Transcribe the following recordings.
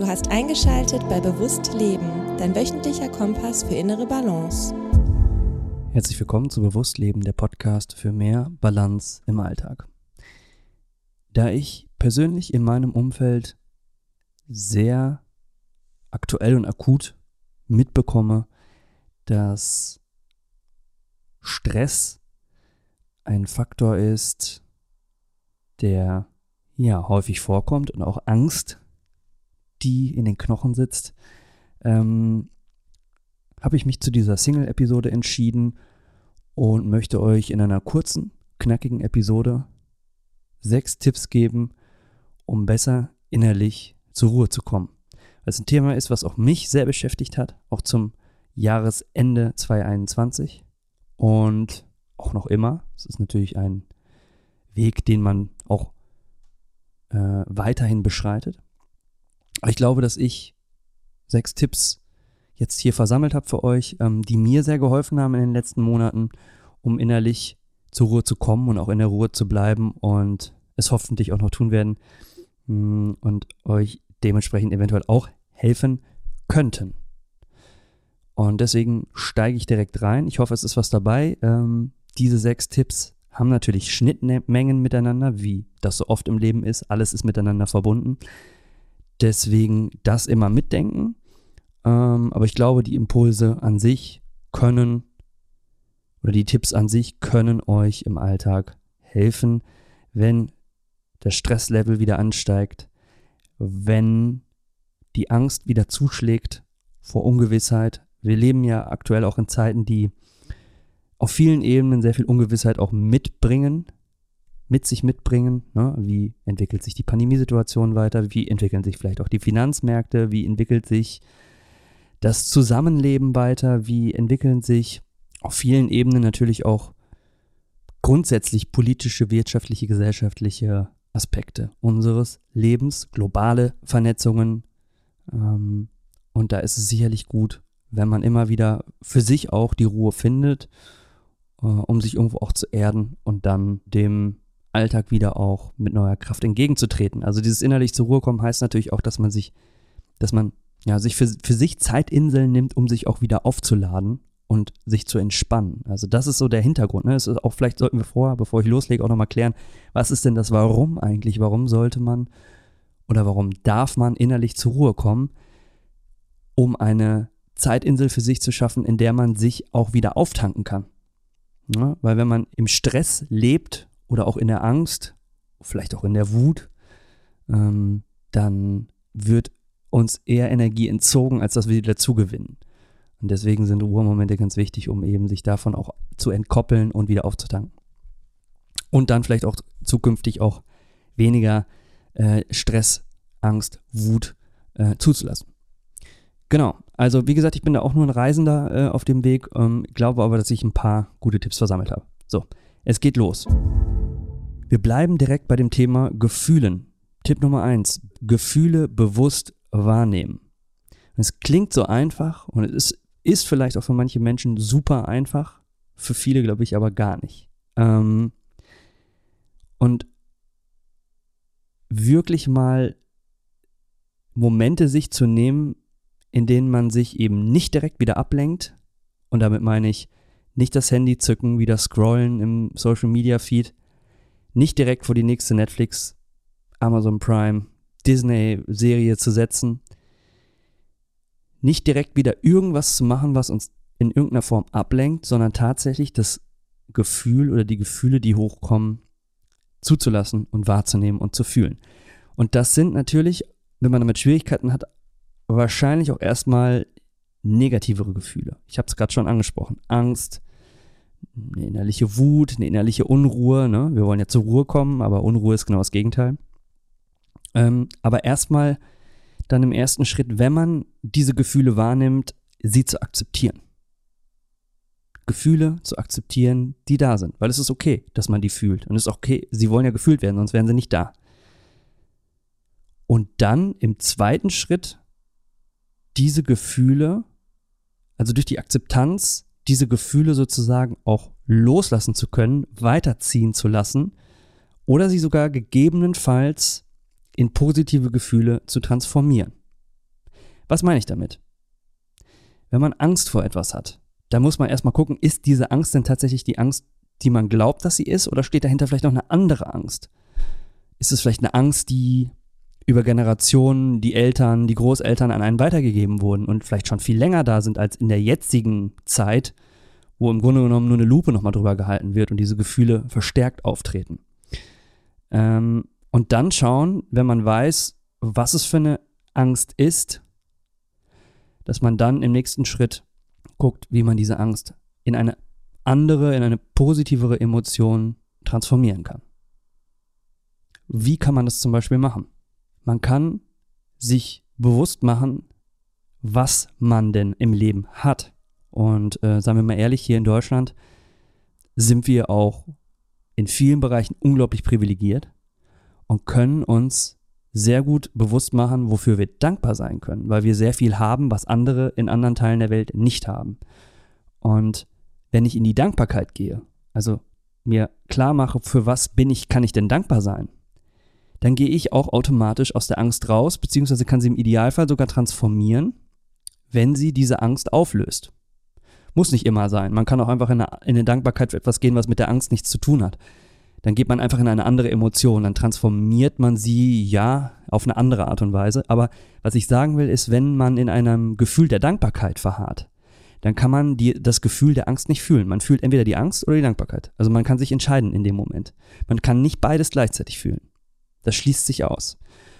Du hast eingeschaltet bei Bewusst Leben, dein wöchentlicher Kompass für innere Balance. Herzlich willkommen zu Bewusst Leben, der Podcast für mehr Balance im Alltag. Da ich persönlich in meinem Umfeld sehr aktuell und akut mitbekomme, dass Stress ein Faktor ist, der ja häufig vorkommt und auch Angst, die in den Knochen sitzt, ähm, habe ich mich zu dieser Single-Episode entschieden und möchte euch in einer kurzen, knackigen Episode sechs Tipps geben, um besser innerlich zur Ruhe zu kommen. Weil es ein Thema ist, was auch mich sehr beschäftigt hat, auch zum Jahresende 2021 und auch noch immer. Es ist natürlich ein Weg, den man auch äh, weiterhin beschreitet. Ich glaube, dass ich sechs Tipps jetzt hier versammelt habe für euch, ähm, die mir sehr geholfen haben in den letzten Monaten, um innerlich zur Ruhe zu kommen und auch in der Ruhe zu bleiben und es hoffentlich auch noch tun werden mm, und euch dementsprechend eventuell auch helfen könnten. Und deswegen steige ich direkt rein. Ich hoffe, es ist was dabei. Ähm, diese sechs Tipps haben natürlich Schnittmengen miteinander, wie das so oft im Leben ist. Alles ist miteinander verbunden. Deswegen das immer mitdenken. Ähm, aber ich glaube, die Impulse an sich können oder die Tipps an sich können euch im Alltag helfen, wenn der Stresslevel wieder ansteigt, wenn die Angst wieder zuschlägt vor Ungewissheit. Wir leben ja aktuell auch in Zeiten, die auf vielen Ebenen sehr viel Ungewissheit auch mitbringen, mit sich mitbringen. Ne? Wie entwickelt sich die Pandemiesituation weiter? Wie entwickeln sich vielleicht auch die Finanzmärkte? Wie entwickelt sich das Zusammenleben weiter? Wie entwickeln sich auf vielen Ebenen natürlich auch grundsätzlich politische, wirtschaftliche, gesellschaftliche Aspekte unseres Lebens, globale Vernetzungen. Ähm, und da ist es sicherlich gut, wenn man immer wieder für sich auch die Ruhe findet, äh, um sich irgendwo auch zu erden und dann dem Alltag wieder auch mit neuer Kraft entgegenzutreten. Also dieses innerlich zur Ruhe kommen heißt natürlich auch, dass man sich, dass man ja, sich für, für sich Zeitinseln nimmt, um sich auch wieder aufzuladen und sich zu entspannen. Also das ist so der Hintergrund. Ne? Das ist auch vielleicht sollten wir vorher, bevor ich loslege, auch nochmal klären, was ist denn das Warum eigentlich? Warum sollte man oder warum darf man innerlich zur Ruhe kommen, um eine Zeitinsel für sich zu schaffen, in der man sich auch wieder auftanken kann. Ja, weil wenn man im Stress lebt oder auch in der Angst, vielleicht auch in der Wut, ähm, dann wird uns eher Energie entzogen, als dass wir wieder zugewinnen. Und deswegen sind Ruhemomente ganz wichtig, um eben sich davon auch zu entkoppeln und wieder aufzutanken. Und dann vielleicht auch zukünftig auch weniger äh, Stress, Angst, Wut äh, zuzulassen. Genau, also wie gesagt, ich bin da auch nur ein Reisender äh, auf dem Weg, ähm, glaube aber, dass ich ein paar gute Tipps versammelt habe. So, es geht los. Wir bleiben direkt bei dem Thema Gefühlen. Tipp Nummer eins: Gefühle bewusst wahrnehmen. Es klingt so einfach und es ist ist vielleicht auch für manche Menschen super einfach, für viele glaube ich aber gar nicht. Ähm, und wirklich mal Momente sich zu nehmen, in denen man sich eben nicht direkt wieder ablenkt. Und damit meine ich nicht das Handy zücken, wieder scrollen im Social Media Feed, nicht direkt vor die nächste Netflix, Amazon Prime, Disney Serie zu setzen, nicht direkt wieder irgendwas zu machen, was uns in irgendeiner Form ablenkt, sondern tatsächlich das Gefühl oder die Gefühle, die hochkommen, zuzulassen und wahrzunehmen und zu fühlen. Und das sind natürlich, wenn man damit Schwierigkeiten hat, wahrscheinlich auch erstmal negativere Gefühle. Ich habe es gerade schon angesprochen. Angst, eine innerliche Wut, eine innerliche Unruhe. Ne? Wir wollen ja zur Ruhe kommen, aber Unruhe ist genau das Gegenteil. Ähm, aber erstmal dann im ersten Schritt, wenn man diese Gefühle wahrnimmt, sie zu akzeptieren. Gefühle zu akzeptieren, die da sind. Weil es ist okay, dass man die fühlt. Und es ist okay, sie wollen ja gefühlt werden, sonst wären sie nicht da. Und dann im zweiten Schritt diese Gefühle, also durch die Akzeptanz, diese Gefühle sozusagen auch loslassen zu können, weiterziehen zu lassen oder sie sogar gegebenenfalls in positive Gefühle zu transformieren. Was meine ich damit? Wenn man Angst vor etwas hat, dann muss man erstmal gucken, ist diese Angst denn tatsächlich die Angst, die man glaubt, dass sie ist, oder steht dahinter vielleicht noch eine andere Angst? Ist es vielleicht eine Angst, die über Generationen die Eltern, die Großeltern an einen weitergegeben wurden und vielleicht schon viel länger da sind als in der jetzigen Zeit, wo im Grunde genommen nur eine Lupe nochmal drüber gehalten wird und diese Gefühle verstärkt auftreten. Ähm, und dann schauen, wenn man weiß, was es für eine Angst ist, dass man dann im nächsten Schritt guckt, wie man diese Angst in eine andere, in eine positivere Emotion transformieren kann. Wie kann man das zum Beispiel machen? Man kann sich bewusst machen, was man denn im Leben hat. Und äh, sagen wir mal ehrlich, hier in Deutschland sind wir auch in vielen Bereichen unglaublich privilegiert und können uns sehr gut bewusst machen, wofür wir dankbar sein können, weil wir sehr viel haben, was andere in anderen Teilen der Welt nicht haben. Und wenn ich in die Dankbarkeit gehe, also mir klar mache, für was bin ich, kann ich denn dankbar sein, dann gehe ich auch automatisch aus der Angst raus, beziehungsweise kann sie im Idealfall sogar transformieren, wenn sie diese Angst auflöst. Muss nicht immer sein. Man kann auch einfach in eine, in eine Dankbarkeit für etwas gehen, was mit der Angst nichts zu tun hat. Dann geht man einfach in eine andere Emotion, dann transformiert man sie, ja, auf eine andere Art und Weise. Aber was ich sagen will, ist, wenn man in einem Gefühl der Dankbarkeit verharrt, dann kann man die, das Gefühl der Angst nicht fühlen. Man fühlt entweder die Angst oder die Dankbarkeit. Also man kann sich entscheiden in dem Moment. Man kann nicht beides gleichzeitig fühlen. Das schließt sich aus.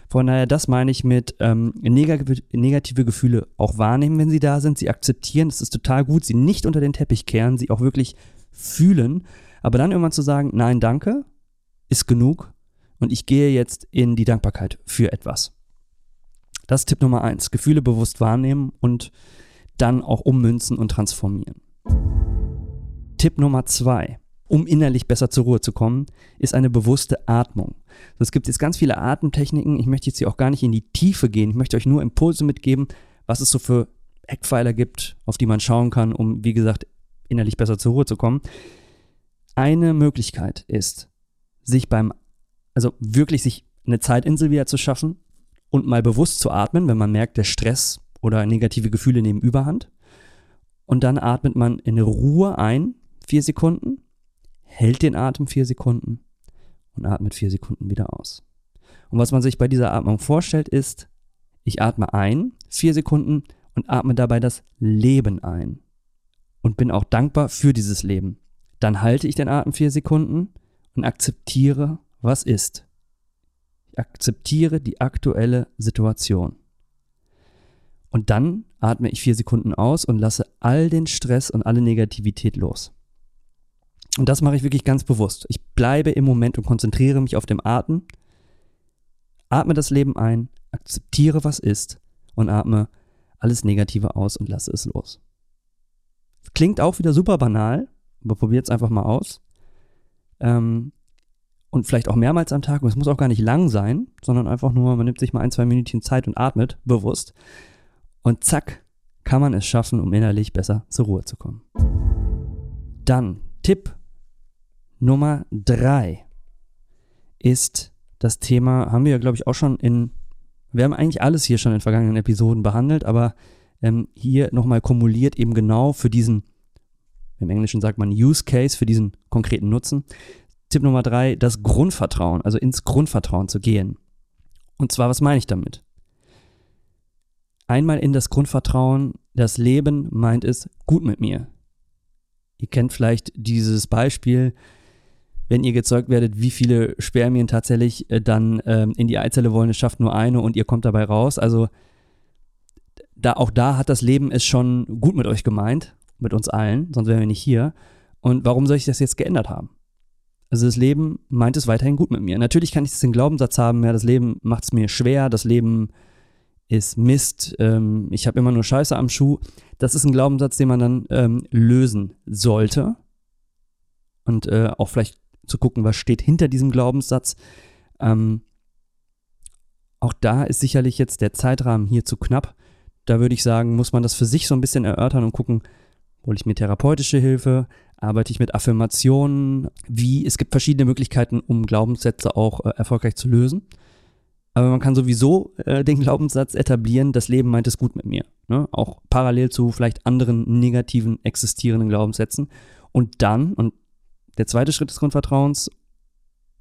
Von daher, das meine ich mit ähm, negative Gefühle auch wahrnehmen, wenn sie da sind, sie akzeptieren, das ist total gut, sie nicht unter den Teppich kehren, sie auch wirklich fühlen, aber dann irgendwann zu sagen, nein, danke, ist genug und ich gehe jetzt in die Dankbarkeit für etwas. Das ist Tipp Nummer eins, Gefühle bewusst wahrnehmen und dann auch ummünzen und transformieren. Tipp Nummer zwei, um innerlich besser zur Ruhe zu kommen, ist eine bewusste Atmung. Es gibt jetzt ganz viele Atemtechniken. Ich möchte jetzt hier auch gar nicht in die Tiefe gehen. Ich möchte euch nur Impulse mitgeben, was es so für Eckpfeiler gibt, auf die man schauen kann, um, wie gesagt, innerlich besser zur Ruhe zu kommen. Eine Möglichkeit ist, sich beim, also wirklich sich eine Zeitinsel wieder zu schaffen und mal bewusst zu atmen, wenn man merkt, der Stress oder negative Gefühle nehmen Überhand. Und dann atmet man in Ruhe ein, vier Sekunden, hält den Atem vier Sekunden und atmet vier Sekunden wieder aus. Und was man sich bei dieser Atmung vorstellt, ist, ich atme ein, vier Sekunden und atme dabei das Leben ein. Und bin auch dankbar für dieses Leben. Dann halte ich den Atem vier Sekunden und akzeptiere, was ist. Ich akzeptiere die aktuelle Situation. Und dann atme ich vier Sekunden aus und lasse all den Stress und alle Negativität los. Und das mache ich wirklich ganz bewusst. Ich bleibe im Moment und konzentriere mich auf dem Atem, atme das Leben ein, akzeptiere, was ist und atme alles Negative aus und lasse es los. Klingt auch wieder super banal, aber probiert es einfach mal aus. Ähm, und vielleicht auch mehrmals am Tag. Und es muss auch gar nicht lang sein, sondern einfach nur, man nimmt sich mal ein, zwei Minuten Zeit und atmet bewusst. Und zack, kann man es schaffen, um innerlich besser zur Ruhe zu kommen. Dann Tipp Nummer drei ist das Thema, haben wir ja, glaube ich, auch schon in, wir haben eigentlich alles hier schon in vergangenen Episoden behandelt, aber ähm, hier nochmal kumuliert eben genau für diesen, im Englischen sagt man Use Case, für diesen konkreten Nutzen. Tipp Nummer drei, das Grundvertrauen, also ins Grundvertrauen zu gehen. Und zwar, was meine ich damit? Einmal in das Grundvertrauen, das Leben meint es gut mit mir. Ihr kennt vielleicht dieses Beispiel, wenn ihr gezeugt werdet, wie viele Spermien tatsächlich äh, dann ähm, in die Eizelle wollen. Es schafft nur eine und ihr kommt dabei raus. Also da, auch da hat das Leben es schon gut mit euch gemeint, mit uns allen, sonst wären wir nicht hier. Und warum soll ich das jetzt geändert haben? Also das Leben meint es weiterhin gut mit mir. Natürlich kann ich den Glaubenssatz haben, ja, das Leben macht es mir schwer, das Leben ist Mist, ähm, ich habe immer nur Scheiße am Schuh. Das ist ein Glaubenssatz, den man dann ähm, lösen sollte. Und äh, auch vielleicht zu gucken, was steht hinter diesem Glaubenssatz. Ähm, auch da ist sicherlich jetzt der Zeitrahmen hier zu knapp. Da würde ich sagen, muss man das für sich so ein bisschen erörtern und gucken, hole ich mir therapeutische Hilfe, arbeite ich mit Affirmationen, wie, es gibt verschiedene Möglichkeiten, um Glaubenssätze auch äh, erfolgreich zu lösen. Aber man kann sowieso äh, den Glaubenssatz etablieren, das Leben meint es gut mit mir. Ne? Auch parallel zu vielleicht anderen negativen existierenden Glaubenssätzen. Und dann, und der zweite Schritt des Grundvertrauens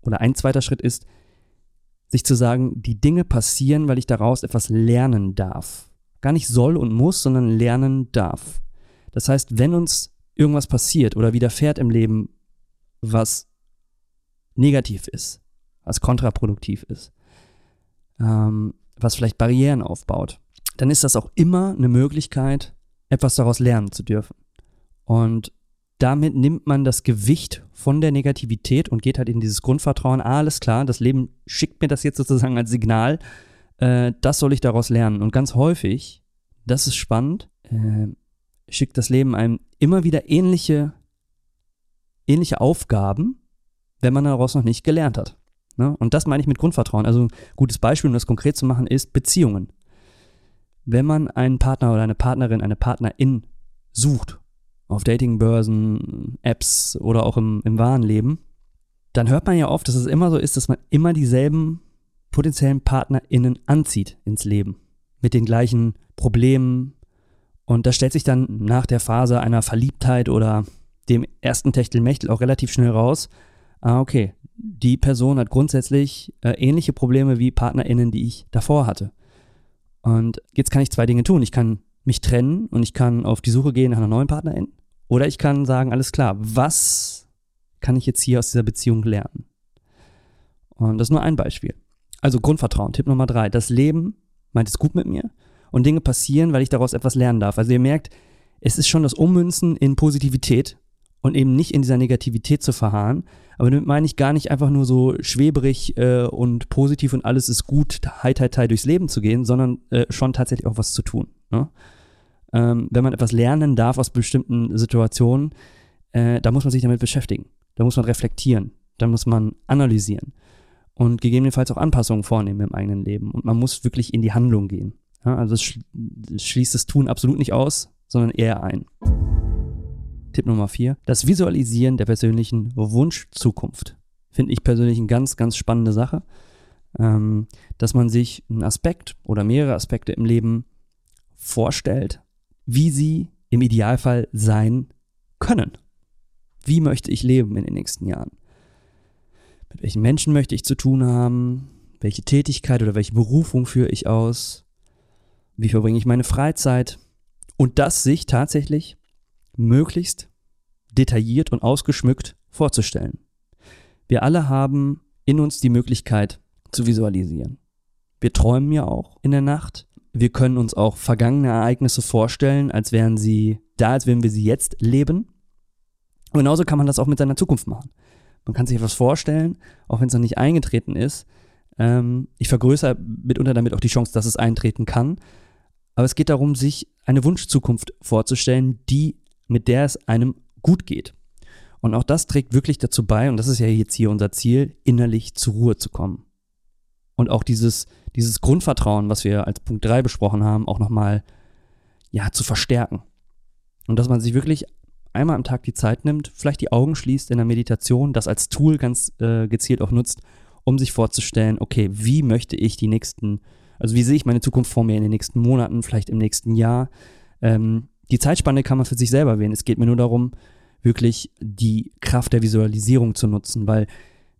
oder ein zweiter Schritt ist, sich zu sagen, die Dinge passieren, weil ich daraus etwas lernen darf. Gar nicht soll und muss, sondern lernen darf. Das heißt, wenn uns irgendwas passiert oder widerfährt im Leben, was negativ ist, was kontraproduktiv ist, ähm, was vielleicht Barrieren aufbaut, dann ist das auch immer eine Möglichkeit, etwas daraus lernen zu dürfen. Und damit nimmt man das Gewicht von der Negativität und geht halt in dieses Grundvertrauen, ah, alles klar, das Leben schickt mir das jetzt sozusagen als Signal, äh, das soll ich daraus lernen. Und ganz häufig, das ist spannend, äh, schickt das Leben einem immer wieder ähnliche, ähnliche Aufgaben, wenn man daraus noch nicht gelernt hat. Ne? Und das meine ich mit Grundvertrauen. Also ein gutes Beispiel, um das konkret zu machen, ist Beziehungen. Wenn man einen Partner oder eine Partnerin, eine Partnerin sucht, auf Datingbörsen, Apps oder auch im, im wahren Leben, dann hört man ja oft, dass es immer so ist, dass man immer dieselben potenziellen PartnerInnen anzieht ins Leben. Mit den gleichen Problemen, und da stellt sich dann nach der Phase einer Verliebtheit oder dem ersten Techtelmechtel auch relativ schnell raus, ah, okay, die Person hat grundsätzlich äh, ähnliche Probleme wie PartnerInnen, die ich davor hatte. Und jetzt kann ich zwei Dinge tun. Ich kann mich trennen und ich kann auf die Suche gehen nach einer neuen Partnerin. Oder ich kann sagen, alles klar, was kann ich jetzt hier aus dieser Beziehung lernen? Und das ist nur ein Beispiel. Also Grundvertrauen, Tipp Nummer drei. Das Leben meint es gut mit mir und Dinge passieren, weil ich daraus etwas lernen darf. Also ihr merkt, es ist schon das Ummünzen in Positivität und eben nicht in dieser Negativität zu verharren. Aber damit meine ich gar nicht einfach nur so schweberig äh, und positiv und alles ist gut, hei, hei, hei durchs Leben zu gehen, sondern äh, schon tatsächlich auch was zu tun. Ne? Ähm, wenn man etwas lernen darf aus bestimmten Situationen, äh, da muss man sich damit beschäftigen. Da muss man reflektieren. Da muss man analysieren. Und gegebenenfalls auch Anpassungen vornehmen im eigenen Leben. Und man muss wirklich in die Handlung gehen. Ja, also es schließt das Tun absolut nicht aus, sondern eher ein. Tipp Nummer vier: Das Visualisieren der persönlichen Wunschzukunft. Finde ich persönlich eine ganz, ganz spannende Sache. Ähm, dass man sich einen Aspekt oder mehrere Aspekte im Leben vorstellt, wie sie im Idealfall sein können. Wie möchte ich leben in den nächsten Jahren? Mit welchen Menschen möchte ich zu tun haben? Welche Tätigkeit oder welche Berufung führe ich aus? Wie verbringe ich meine Freizeit? Und das sich tatsächlich möglichst detailliert und ausgeschmückt vorzustellen. Wir alle haben in uns die Möglichkeit zu visualisieren. Wir träumen ja auch in der Nacht. Wir können uns auch vergangene Ereignisse vorstellen, als wären sie da, als würden wir sie jetzt leben. Und genauso kann man das auch mit seiner Zukunft machen. Man kann sich etwas vorstellen, auch wenn es noch nicht eingetreten ist. Ähm, ich vergrößere mitunter damit auch die Chance, dass es eintreten kann. Aber es geht darum, sich eine Wunschzukunft vorzustellen, die, mit der es einem gut geht. Und auch das trägt wirklich dazu bei, und das ist ja jetzt hier unser Ziel, innerlich zur Ruhe zu kommen. Und auch dieses, dieses Grundvertrauen, was wir als Punkt 3 besprochen haben, auch nochmal, ja, zu verstärken. Und dass man sich wirklich einmal am Tag die Zeit nimmt, vielleicht die Augen schließt in der Meditation, das als Tool ganz äh, gezielt auch nutzt, um sich vorzustellen, okay, wie möchte ich die nächsten also wie sehe ich meine Zukunft vor mir in den nächsten Monaten, vielleicht im nächsten Jahr? Ähm, die Zeitspanne kann man für sich selber wählen. Es geht mir nur darum, wirklich die Kraft der Visualisierung zu nutzen, weil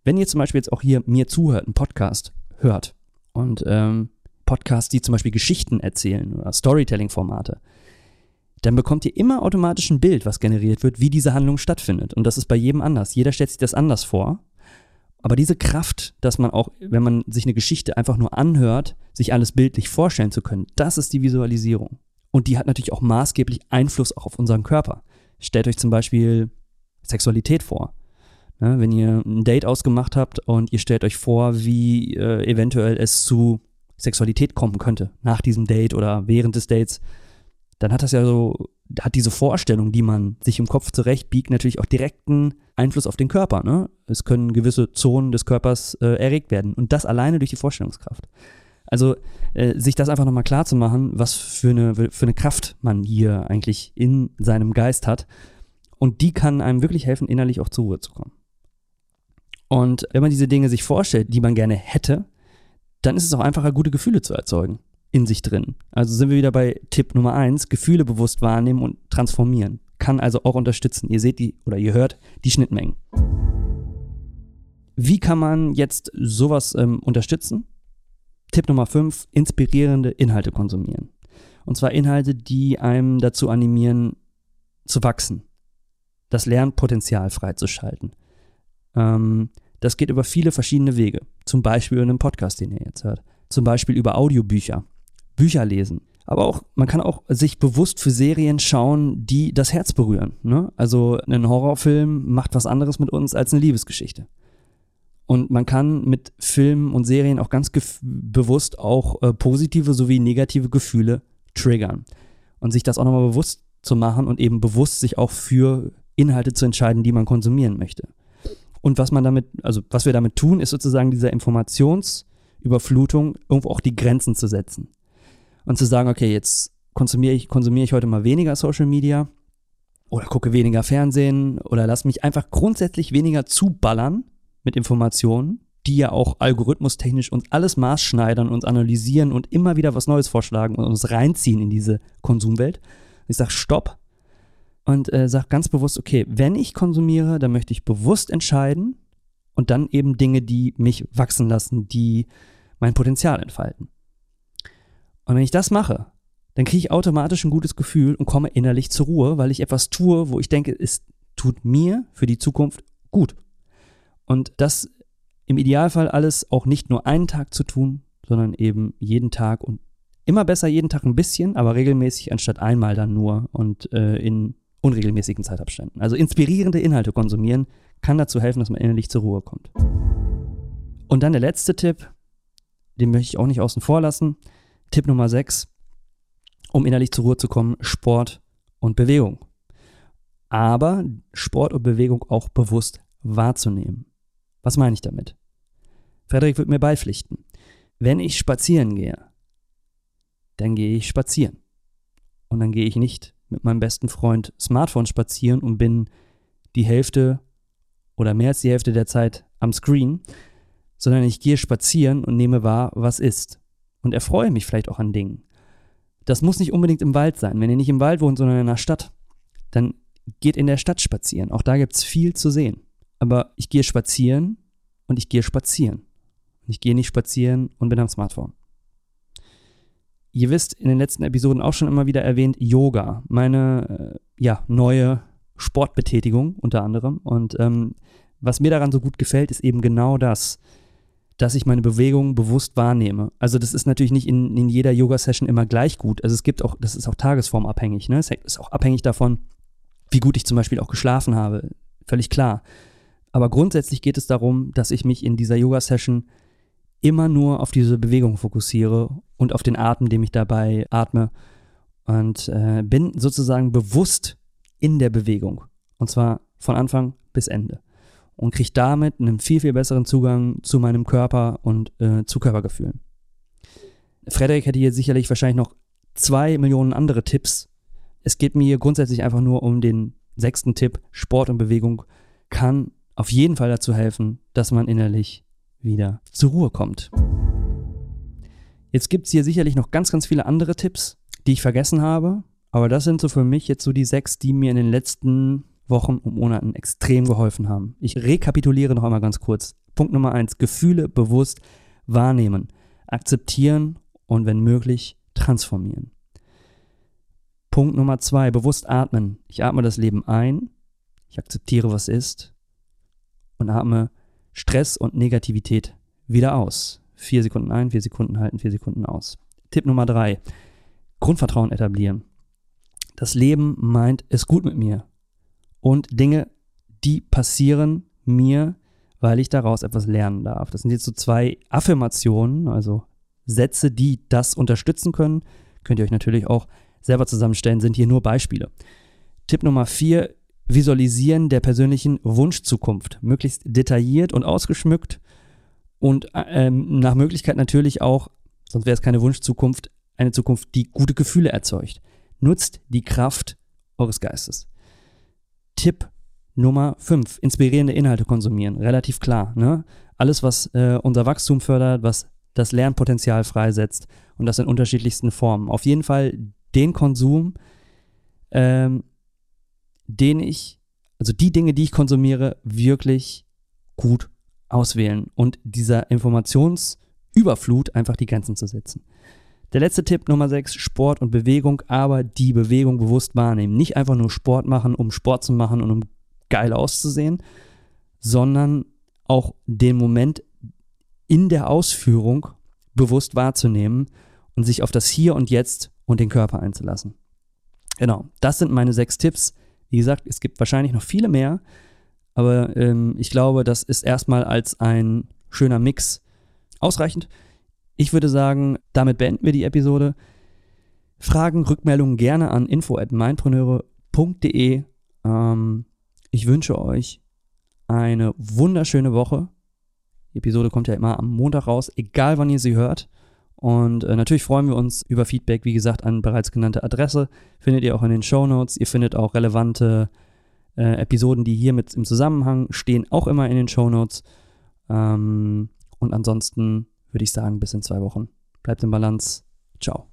wenn ihr zum Beispiel jetzt auch hier mir zuhört, einen Podcast hört und ähm, Podcasts, die zum Beispiel Geschichten erzählen oder Storytelling-Formate, dann bekommt ihr immer automatisch ein Bild, was generiert wird, wie diese Handlung stattfindet. Und das ist bei jedem anders. Jeder stellt sich das anders vor. Aber diese Kraft, dass man auch, wenn man sich eine Geschichte einfach nur anhört, sich alles bildlich vorstellen zu können, das ist die Visualisierung. Und die hat natürlich auch maßgeblich Einfluss auch auf unseren Körper. Stellt euch zum Beispiel Sexualität vor. Ne, wenn ihr ein Date ausgemacht habt und ihr stellt euch vor, wie äh, eventuell es zu Sexualität kommen könnte nach diesem Date oder während des Dates, dann hat das ja so, hat diese Vorstellung, die man sich im Kopf zurechtbiegt, natürlich auch direkten Einfluss auf den Körper. Ne? Es können gewisse Zonen des Körpers äh, erregt werden und das alleine durch die Vorstellungskraft. Also äh, sich das einfach nochmal klar zu machen, was für eine, für eine Kraft man hier eigentlich in seinem Geist hat. Und die kann einem wirklich helfen, innerlich auch zur Ruhe zu kommen. Und wenn man diese Dinge sich vorstellt, die man gerne hätte, dann ist es auch einfacher, gute Gefühle zu erzeugen in sich drin. Also sind wir wieder bei Tipp Nummer eins, Gefühle bewusst wahrnehmen und transformieren. Kann also auch unterstützen. Ihr seht die oder ihr hört die Schnittmengen. Wie kann man jetzt sowas ähm, unterstützen? Tipp Nummer fünf, inspirierende Inhalte konsumieren. Und zwar Inhalte, die einem dazu animieren, zu wachsen. Das Lernpotenzial freizuschalten. Ähm, das geht über viele verschiedene Wege. Zum Beispiel über einen Podcast, den ihr jetzt hört. Zum Beispiel über Audiobücher. Bücher lesen. Aber auch, man kann auch sich bewusst für Serien schauen, die das Herz berühren. Ne? Also ein Horrorfilm macht was anderes mit uns als eine Liebesgeschichte. Und man kann mit Filmen und Serien auch ganz bewusst auch äh, positive sowie negative Gefühle triggern. Und sich das auch nochmal bewusst zu machen und eben bewusst sich auch für Inhalte zu entscheiden, die man konsumieren möchte. Und was man damit, also was wir damit tun, ist sozusagen dieser Informationsüberflutung irgendwo auch die Grenzen zu setzen. Und zu sagen, okay, jetzt konsumiere ich, konsumiere ich heute mal weniger Social Media oder gucke weniger Fernsehen oder lass mich einfach grundsätzlich weniger zuballern mit Informationen, die ja auch algorithmustechnisch uns alles maßschneidern, uns analysieren und immer wieder was Neues vorschlagen und uns reinziehen in diese Konsumwelt. Ich sage Stopp und äh, sage ganz bewusst, okay, wenn ich konsumiere, dann möchte ich bewusst entscheiden und dann eben Dinge, die mich wachsen lassen, die mein Potenzial entfalten. Und wenn ich das mache, dann kriege ich automatisch ein gutes Gefühl und komme innerlich zur Ruhe, weil ich etwas tue, wo ich denke, es tut mir für die Zukunft gut. Und das im Idealfall alles auch nicht nur einen Tag zu tun, sondern eben jeden Tag und immer besser jeden Tag ein bisschen, aber regelmäßig anstatt einmal dann nur und äh, in unregelmäßigen Zeitabständen. Also inspirierende Inhalte konsumieren kann dazu helfen, dass man innerlich zur Ruhe kommt. Und dann der letzte Tipp, den möchte ich auch nicht außen vor lassen. Tipp Nummer 6, um innerlich zur Ruhe zu kommen, Sport und Bewegung. Aber Sport und Bewegung auch bewusst wahrzunehmen. Was meine ich damit? Frederik wird mir beipflichten. Wenn ich spazieren gehe, dann gehe ich spazieren. Und dann gehe ich nicht mit meinem besten Freund Smartphone spazieren und bin die Hälfte oder mehr als die Hälfte der Zeit am Screen, sondern ich gehe spazieren und nehme wahr, was ist und erfreue mich vielleicht auch an Dingen. Das muss nicht unbedingt im Wald sein. Wenn ihr nicht im Wald wohnt, sondern in einer Stadt, dann geht in der Stadt spazieren. Auch da gibt es viel zu sehen. Aber ich gehe spazieren und ich gehe spazieren. Ich gehe nicht spazieren und bin am Smartphone. Ihr wisst, in den letzten Episoden auch schon immer wieder erwähnt, Yoga. Meine äh, ja, neue Sportbetätigung unter anderem. Und ähm, was mir daran so gut gefällt, ist eben genau das dass ich meine Bewegung bewusst wahrnehme. Also das ist natürlich nicht in, in jeder Yoga-Session immer gleich gut. Also es gibt auch, das ist auch tagesformabhängig. Ne? Es ist auch abhängig davon, wie gut ich zum Beispiel auch geschlafen habe. Völlig klar. Aber grundsätzlich geht es darum, dass ich mich in dieser Yoga-Session immer nur auf diese Bewegung fokussiere und auf den Atem, den ich dabei atme. Und äh, bin sozusagen bewusst in der Bewegung. Und zwar von Anfang bis Ende und kriege damit einen viel, viel besseren Zugang zu meinem Körper und äh, zu Körpergefühlen. Frederik hätte hier sicherlich wahrscheinlich noch zwei Millionen andere Tipps. Es geht mir hier grundsätzlich einfach nur um den sechsten Tipp. Sport und Bewegung kann auf jeden Fall dazu helfen, dass man innerlich wieder zur Ruhe kommt. Jetzt gibt es hier sicherlich noch ganz, ganz viele andere Tipps, die ich vergessen habe. Aber das sind so für mich jetzt so die sechs, die mir in den letzten Wochen und Monaten extrem geholfen haben. Ich rekapituliere noch einmal ganz kurz. Punkt Nummer eins, Gefühle bewusst wahrnehmen, akzeptieren und wenn möglich transformieren. Punkt Nummer zwei, bewusst atmen. Ich atme das Leben ein, ich akzeptiere, was ist und atme Stress und Negativität wieder aus. Vier Sekunden ein, vier Sekunden halten, vier Sekunden aus. Tipp Nummer drei, Grundvertrauen etablieren. Das Leben meint es gut mit mir und Dinge, die passieren mir, weil ich daraus etwas lernen darf. Das sind jetzt so zwei Affirmationen, also Sätze, die das unterstützen können. Könnt ihr euch natürlich auch selber zusammenstellen, sind hier nur Beispiele. Tipp Nummer vier, Visualisieren der persönlichen Wunschzukunft. Möglichst detailliert und ausgeschmückt und ähm, nach Möglichkeit natürlich auch, sonst wäre es keine Wunschzukunft, eine Zukunft, die gute Gefühle erzeugt. Nutzt die Kraft eures Geistes. Tipp Nummer 5, inspirierende Inhalte konsumieren. Relativ klar. Ne? Alles, was äh, unser Wachstum fördert, was das Lernpotenzial freisetzt und das in unterschiedlichsten Formen. Auf jeden Fall den Konsum, ähm, den ich, also die Dinge, die ich konsumiere, wirklich gut auswählen und dieser Informationsüberflut einfach die Grenzen zu setzen. Der letzte Tipp Nummer 6, Sport und Bewegung, aber die Bewegung bewusst wahrnehmen. Nicht einfach nur Sport machen, um Sport zu machen und um geil auszusehen, sondern auch den Moment in der Ausführung bewusst wahrzunehmen und sich auf das Hier und Jetzt und den Körper einzulassen. Genau, das sind meine sechs Tipps. Wie gesagt, es gibt wahrscheinlich noch viele mehr, aber ähm, ich glaube, das ist erstmal als ein schöner Mix ausreichend. Ich würde sagen, damit beenden wir die Episode. Fragen, Rückmeldungen gerne an info@mindpreneure.de. Ähm, ich wünsche euch eine wunderschöne Woche. Die Episode kommt ja immer am Montag raus, egal wann ihr sie hört. Und äh, natürlich freuen wir uns über Feedback, wie gesagt, an bereits genannte Adresse. Findet ihr auch in den Show Notes. Ihr findet auch relevante äh, Episoden, die hier mit im Zusammenhang stehen, auch immer in den Show Notes. Ähm, und ansonsten würde ich sagen, bis in zwei Wochen. Bleibt in Balance. Ciao.